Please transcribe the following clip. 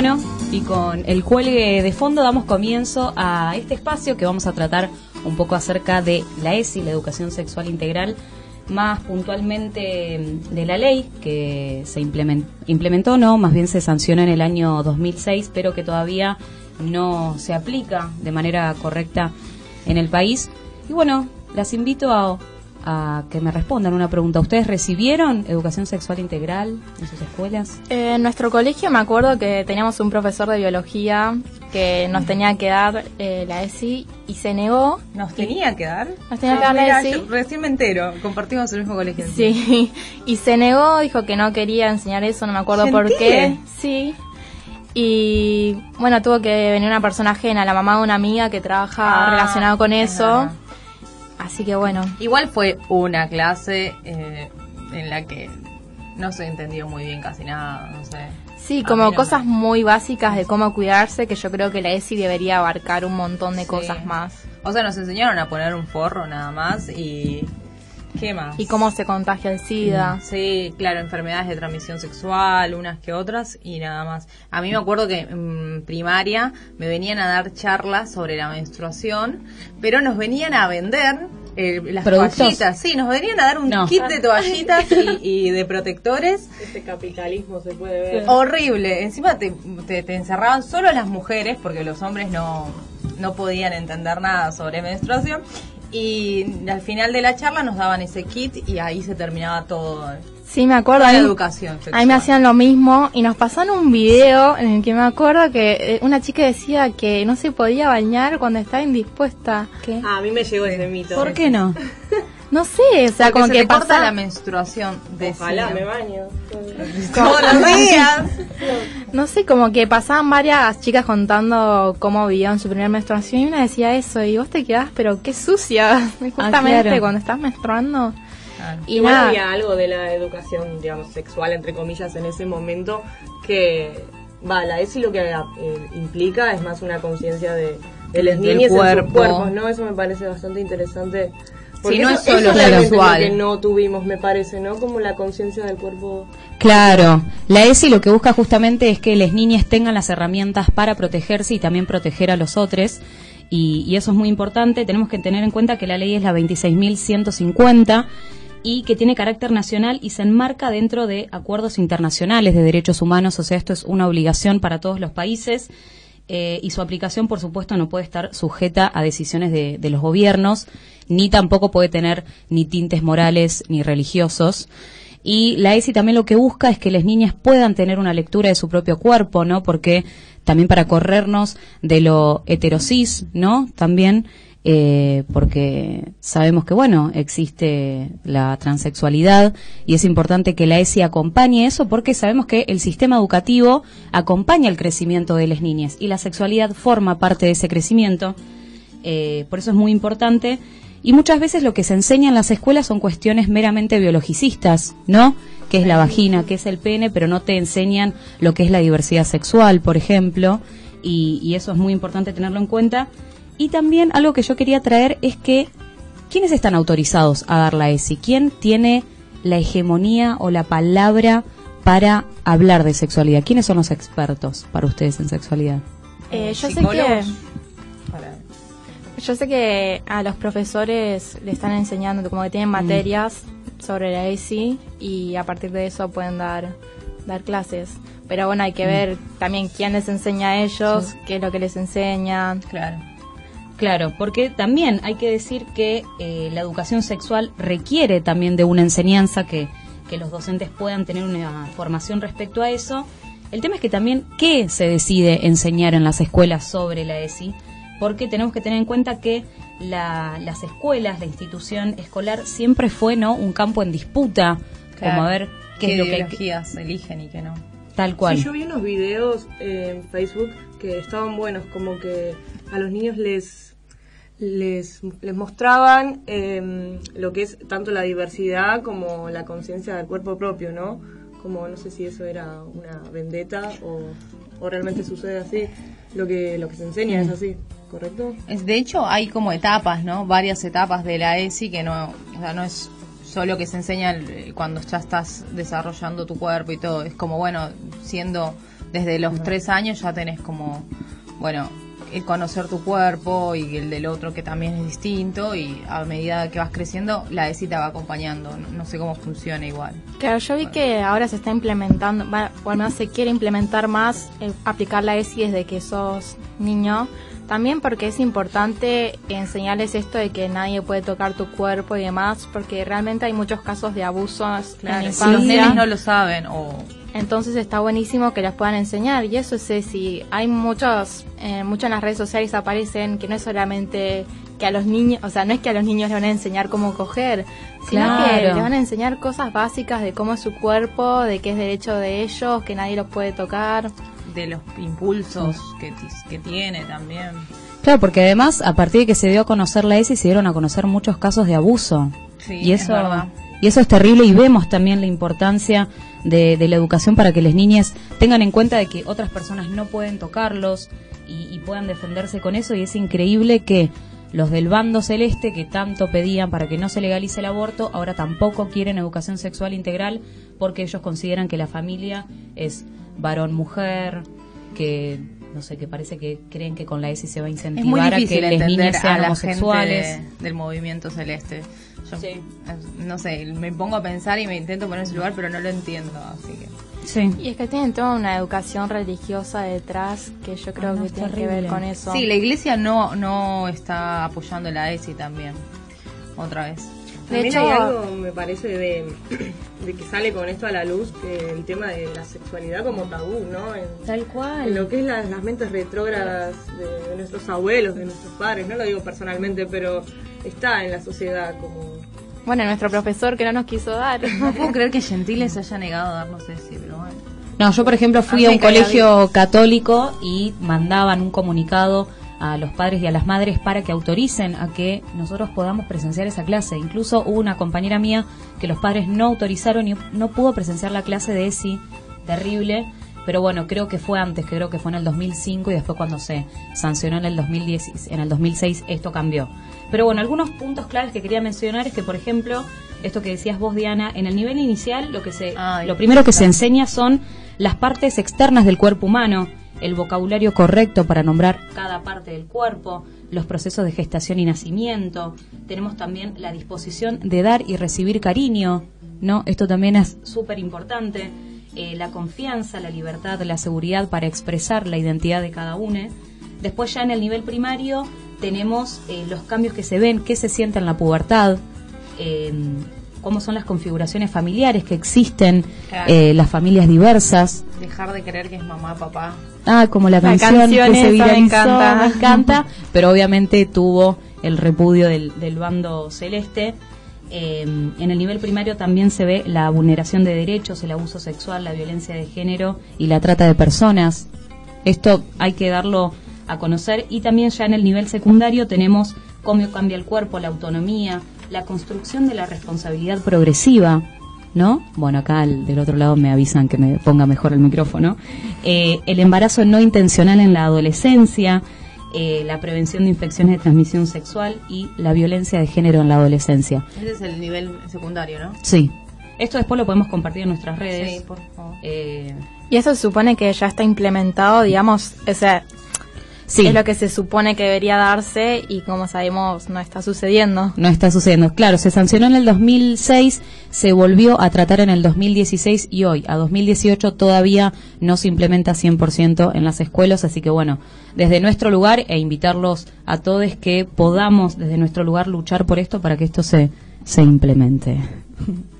Bueno, y con el cuelgue de fondo damos comienzo a este espacio que vamos a tratar un poco acerca de la ESI, la educación sexual integral, más puntualmente mm, de la ley que se implementó, no, más bien se sancionó en el año 2006, pero que todavía no se aplica de manera correcta en el país. Y bueno, las invito a a que me respondan una pregunta. ¿Ustedes recibieron educación sexual integral en sus escuelas? Eh, en nuestro colegio me acuerdo que teníamos un profesor de biología que nos tenía que dar eh, la ESI y se negó. ¿Nos tenía que dar? Nos tenía que dar la ESI. Recién me entero, compartimos el mismo colegio. Sí, y se negó, dijo que no quería enseñar eso, no me acuerdo por qué. Sí. Y bueno, tuvo que venir una persona ajena, la mamá de una amiga que trabaja ah, relacionado con eso. Así que bueno. Igual fue una clase eh, en la que no se entendió muy bien casi nada, no sé. Sí, como cosas muy básicas de cómo cuidarse, que yo creo que la ESI debería abarcar un montón de cosas más. O sea, nos enseñaron a poner un forro nada más y ¿Qué más? Y cómo se contagia el SIDA. Mm, sí, claro, enfermedades de transmisión sexual, unas que otras y nada más. A mí me acuerdo que en primaria me venían a dar charlas sobre la menstruación, pero nos venían a vender eh, las toallitas. Sí, nos venían a dar un kit de toallitas y, de protectores. Este capitalismo se puede ver. Horrible. Encima te, te, encerraban solo las mujeres porque los hombres no, no podían entender nada sobre menstruación y al final de la charla nos daban ese kit y ahí se terminaba todo. Sí, me acuerdo. La educación. Ahí me hacían lo mismo y nos pasaron un video en el que me acuerdo que eh, una chica decía que no se podía bañar cuando estaba indispuesta. ¿Qué? Ah, a mí me llegó ese mito. ¿Por qué no? No sé, o sea, como que pasa la menstruación. Ojalá me baño. Todos los días. No sé, como que pasaban varias chicas contando cómo vivían su primera menstruación y una decía eso y vos te quedás, pero qué sucia, justamente cuando estás menstruando. Y Igual había algo de la educación, digamos, sexual, entre comillas, en ese momento que, va, la ESI lo que eh, implica es más una conciencia de, de en sus cuerpos, ¿no? Eso me parece bastante interesante porque no es solo sexual. que no tuvimos, me parece, ¿no? Como la conciencia del cuerpo. Claro, la ESI lo que busca justamente es que las niñas tengan las herramientas para protegerse y también proteger a los otros. Y, y eso es muy importante. Tenemos que tener en cuenta que la ley es la 26.150 y que tiene carácter nacional y se enmarca dentro de acuerdos internacionales de derechos humanos. O sea, esto es una obligación para todos los países. Eh, y su aplicación, por supuesto, no puede estar sujeta a decisiones de, los gobiernos, ni tampoco puede tener ni tintes morales ni religiosos. Y la ESI también lo que busca es que las niñas puedan tener una lectura de su propio cuerpo, ¿no? Porque también para corrernos de lo heterosis, ¿no? También eh, porque sabemos que, bueno, existe la transexualidad y es importante que la ESI acompañe eso porque sabemos que el sistema educativo acompaña el crecimiento de las niñas y la sexualidad forma parte de ese crecimiento. Eh, por eso es muy importante. Y muchas veces lo que se enseña en las escuelas son cuestiones meramente biologicistas, ¿no? Que es la vagina, que es el pene, pero no te enseñan lo que es la diversidad sexual, por ejemplo. y eso es muy importante tenerlo en cuenta y también algo que yo quería traer es que, ¿quiénes están autorizados a dar la ESI? ¿Quién tiene la hegemonía o la palabra para hablar de sexualidad? ¿Quiénes son los expertos para ustedes en sexualidad? Eh, yo sé que... Yo sé que a los profesores le están enseñando, como que tienen mm. materias sobre la ESI y a partir de eso pueden dar, dar clases. Pero bueno, hay que mm. ver también quién les enseña a ellos, qué es lo que les enseñan. Claro. Claro, porque también hay que decir que eh, la educación sexual requiere también de una enseñanza que, que los docentes puedan tener una formación respecto a eso. El tema es que también qué se decide enseñar en las escuelas sobre la ESI, porque tenemos que tener en cuenta que las escuelas, la institución escolar siempre fue no un campo en disputa, como a ver qué, es lo que eligen y qué no. Tal cual. Sí, yo vi unos videos en Facebook que estaban buenos, como que a los niños les les, les mostraban em, lo que es tanto la diversidad como la conciencia del cuerpo propio, ¿no? Como no sé si eso era una vendetta o, o realmente sucede así. Lo que, lo que se enseña es así. ¿correcto? Es, de hecho, hay como etapas, ¿no? Varias etapas de la ESI que no, o sea, no es solo que se enseña el- cuando ya estás desarrollando tu cuerpo y todo. Es como, bueno, siendo desde los tres años ya tenés como, bueno, el conocer tu cuerpo y el del otro que también es distinto y a medida que vas creciendo la ESI te va acompañando. No, no sé cómo funciona igual. Claro, yo vi que ahora se está implementando, va- o al menos se quiere implementar más, eh, aplicar la ESI desde que sos niño. También porque es importante enseñarles esto de que nadie puede tocar tu cuerpo y demás, porque realmente hay muchos casos de abusos en la si infancia. los nenes no lo saben o Entonces está buenísimo que las puedan enseñar y eso es si hay muchos, eh, mucho en las redes sociales aparecen que no es solamente que a los niños, o sea, no es que a los niños les van a enseñar cómo coger, sino que les van a enseñar cosas básicas de cómo es su cuerpo, de qué es derecho de ellos, que nadie los puede tocar. de los impulsos que, ti- que tiene también. Claro, porque además, a partir de que se dio a conocer la ESI, se dieron a conocer muchos casos de abuso. Sí, y es eso verdad. Y eso es terrible y vemos también la importancia de, la educación para que las niñas tengan en cuenta de que otras personas no pueden tocarlos y, y puedan defenderse con eso. Y es increíble que los del bando celeste que tanto pedían para que no se legalice el aborto ahora tampoco quieren educación sexual integral porque ellos consideran que la familia es varón mujer que no sé que parece que creen que con la ESI se va a Es muy incentivar a que las entender niñas a sean la homosexuales gente de- del movimiento celeste. Yo, Sí. no sé, me pongo a pensar y me intento poner en ese lugar, pero no lo entiendo, así que... sí Y es que tienen toda una educación religiosa detrás que yo creo Ah, no, que es tiene que terrible. ver con eso. Sí, la iglesia no, no está apoyando la ESI también, otra vez. De También hecho- hay algo, me parece, de, de que sale con esto a la luz, que el tema de la sexualidad como tabú, ¿no? En, tal en cual lo que es las, las mentes retrógradas de, de nuestros abuelos, de nuestros padres, no lo digo personalmente, pero está en la sociedad como... Bueno, nuestro profesor que no nos quiso dar. No puedo creer que Gentile se haya negado a darnos ESI, pero bueno. No, yo por ejemplo fui A un colegio católico y mandaban un comunicado a los padres y a las madres para que autoricen a que nosotros podamos presenciar esa clase. Incluso hubo una compañera mía que los padres no autorizaron y no pudo presenciar la clase de ESI, terrible. Pero bueno, creo que fue antes, que creo que fue en el 2005 y después cuando se sancionó en el 2010, en el 2006 esto cambió. Pero bueno, algunos puntos claves que quería mencionar es que, por ejemplo, esto que decías vos, Diana, en el nivel inicial lo que se, Ay, lo primero que se enseña son las partes externas del cuerpo humano, el vocabulario correcto para nombrar cada parte del cuerpo, los procesos de gestación y nacimiento. Tenemos también la disposición de dar y recibir cariño, ¿no? Esto también es súper importante. Eh, la confianza, la libertad, la seguridad para expresar la identidad de cada uno. Después ya en el nivel primario tenemos eh, los cambios que se ven, qué se siente en la pubertad, eh, cómo son las configuraciones familiares que existen, Claro. eh, las familias diversas. Dejar de creer que es mamá, papá. Ah, como la, La canción, canción que se esa me viralizó, encanta. me encanta, pero obviamente tuvo el repudio del, del bando celeste. Eh, en el nivel primario también se ve la vulneración de derechos, el abuso sexual, la violencia de género y la trata de personas. Esto hay que darlo a conocer y también ya en el nivel secundario tenemos cómo cambia el cuerpo, la autonomía, la construcción de la responsabilidad progresiva, ¿no? Bueno, acá al- del otro lado me avisan que me ponga mejor el micrófono. Eh, el embarazo no intencional en la adolescencia, eh, la prevención de infecciones de transmisión sexual y la violencia de género en la adolescencia. Ese es el nivel secundario, ¿no? Sí. Esto después lo podemos compartir en nuestras redes. Sí, por favor. Eh, Y eso se supone que ya está implementado, digamos, o sea, sí. es lo que se supone que debería darse y como sabemos no está sucediendo. No está sucediendo. Claro, se sancionó en el 2006, se volvió a tratar en el 2016 y hoy, a 2018, todavía no se implementa 100% en las escuelas. Así que bueno, desde nuestro lugar e invitarlos a todos que podamos desde nuestro lugar luchar por esto para que esto se, se implemente.